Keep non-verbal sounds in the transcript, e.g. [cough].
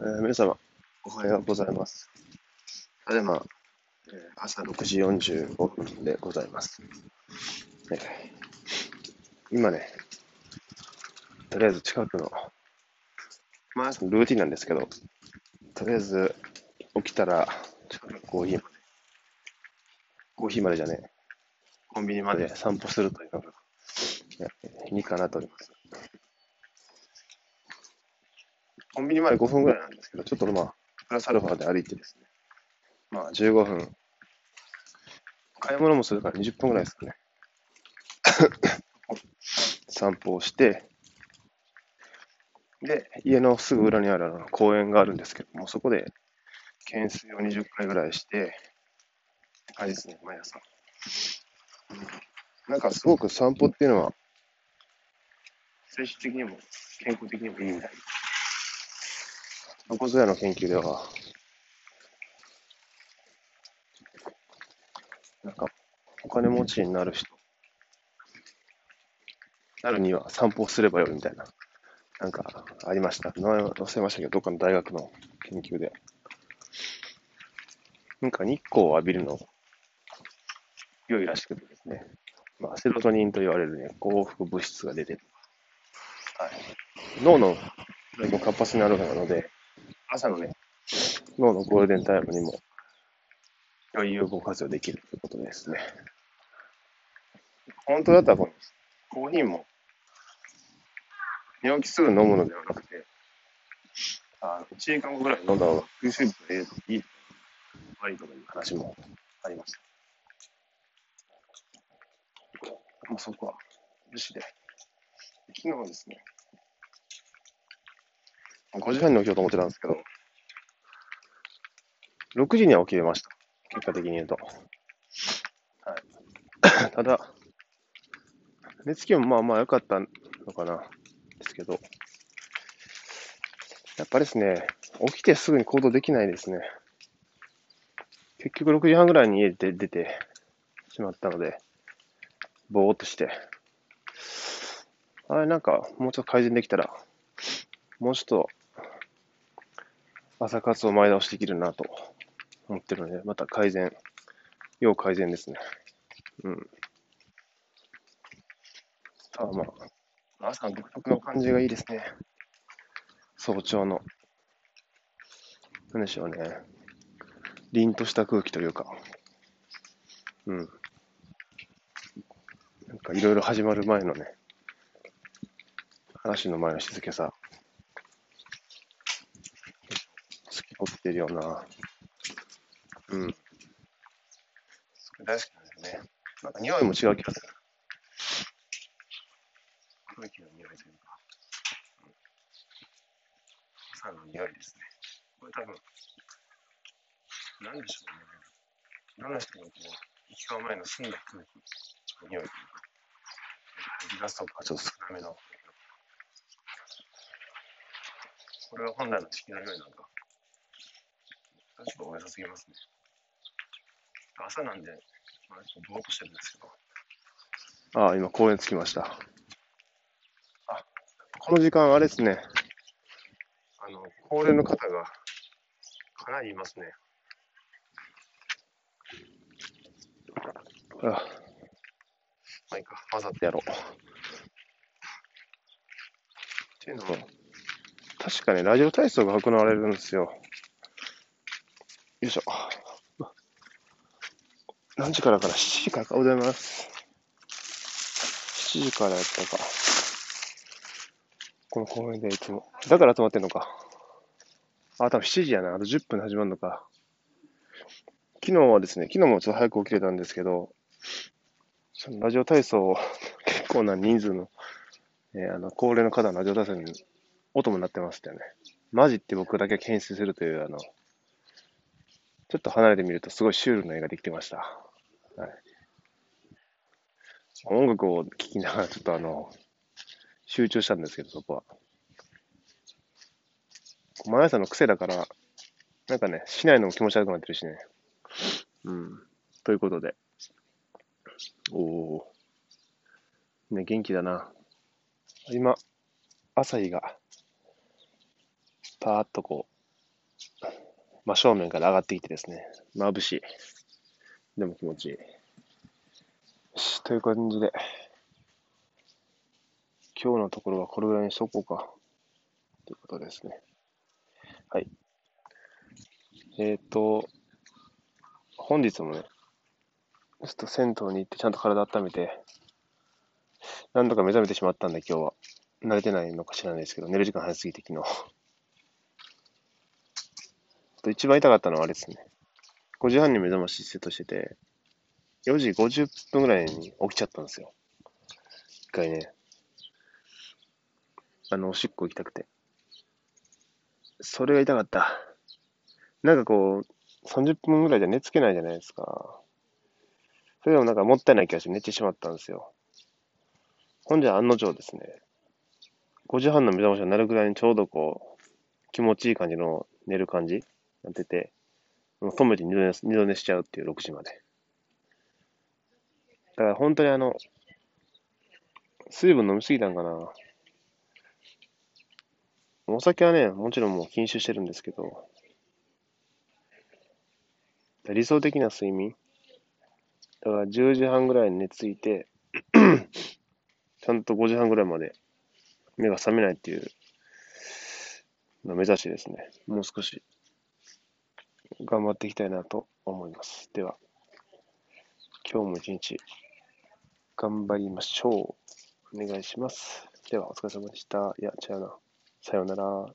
えー皆様、おはようございます。ただいま、えー朝6時45分でございます。えー今ね、とりあえず近くの、まあ、ルーティンなんですけど、とりあえず起きたら、近くのコーヒーまで、コーヒーまでじゃねえ、コンビニまで散歩するというのが、いやいいかなと思います。コンビニまで5分ぐらいなんですけど、ちょっとまあ、プラスアルファで歩いてですね、まあ15分、買い物もするから20分ぐらいですかね。[laughs] 散歩をして、で、家のすぐ裏にある公園があるんですけども、そこで懸垂を20回ぐらいして、って感じですね、毎朝。なんかすごく散歩っていうのは、精神的にも健康的にもいいみたいな。横綱の研究では、なんか、お金持ちになる人、なるには散歩すればよいみたいな、なんかありました。名前は忘れましたけど、どっかの大学の研究で。なんか日光を浴びるの良いらしくてですね、まあ、セロトニンと言われるね、幸福物質が出て、はい、脳の活発になるので、朝のね、脳のゴールデンタイムにも良い有効活用できるということですね。本当だったらこのコーヒーも寝起きすぐ飲むのではなくて、あの1時間後ぐらい飲んだ方が吸収率がいい、悪いとかいう話もありました。まあ、そこは無視で。昨日ですね、5時半に起きようと思ってたんですけど、6時には起きれました。結果的に言うと。はい。ただ、寝つきもまあまあ良かったのかな、ですけど、やっぱりですね、起きてすぐに行動できないですね。結局6時半ぐらいに家で出てしまったので、ぼーっとして、あれなんかもうちょっと改善できたら、もうちょっと朝活を前倒しできるなと思ってるので、また改善、要改善ですね。うん。ただまあ、朝の独特の感じがいいですね。早朝の。なんでしょうね。凛とした空気というか。うん。なんかいろいろ始まる前のね、話の前の静けさ。ってるような。うん。大好きなんですよね。なんか匂いも違う気がする。空気の匂いというか。うん朝の匂いですね。これ多分、なんでしょうね。どんな人もこう、行き交う前の澄んだ空気の匂いというか。リガスとかちょっと少なめの。これは本来の地球の匂いなんか。ちょっとごめんなさすぎますね。朝なんで、まあ、ちょっとぼーっとしてるんですけど。ああ、今公園着きました。あ、この時間、あれですね。あの、高齢の方がかなりいますね。あまあいいか、混ざってやろう。っていうのも、確かね、ラジオ体操が行われるんですよ。よいしょ。何時からかな ?7 時からか。おはようございます。7時からやったか。この公園でいつも。だから集まってんのか。あ、多分7時やな。あと10分で始まるのか。昨日はですね、昨日もちょっと早く起きれたんですけど、そのラジオ体操結構な人数の、えーあの、高齢の方のラジオ体操に音も鳴ってましたよね。マジって僕だけ検出するという、あの、ちょっと離れてみるとすごいシュールな絵ができてました。はい。音楽を聴きながらちょっとあの、集中したんですけど、そこは。毎朝の癖だから、なんかね、しないのも気持ち悪くなってるしね。うん。ということで。おおー。ね、元気だな。今、朝日が、パーッとこう、真正面から上がってきてですね、眩しい。でも気持ちいい。よし、という感じで、今日のところはこれぐらいにしとこうか。ということですね。はい。えっ、ー、と、本日もね、ちょっと銭湯に行ってちゃんと体温めて、何度か目覚めてしまったんで今日は。慣れてないのか知らないですけど、寝る時間早すぎて昨日。と一番痛かったのはあれですね。5時半に目覚ましセットしてて、4時50分ぐらいに起きちゃったんですよ。一回ね。あの、おしっこ行きたくて。それが痛かった。なんかこう、30分ぐらいじゃ寝つけないじゃないですか。それでもなんかもったいない気がして寝てしまったんですよ。ほんじゃ案の定ですね。5時半の目覚ましになるぐらいにちょうどこう、気持ちいい感じの寝る感じなってて、もう止めて二度寝二度寝しちゃうっていう6時まで。だから本当にあの、水分飲みすぎたんかな。お酒はね、もちろんもう禁酒してるんですけど、理想的な睡眠だから10時半ぐらいに寝ついて [clears throat] ちゃんと5時半ぐらいまで目が覚めないっていうの目指してですね、もう少し頑張っていきたいなと思います。では、今日も一日頑張りましょう。お願いします。では、お疲れ様でした。いや、違うな。さようなら。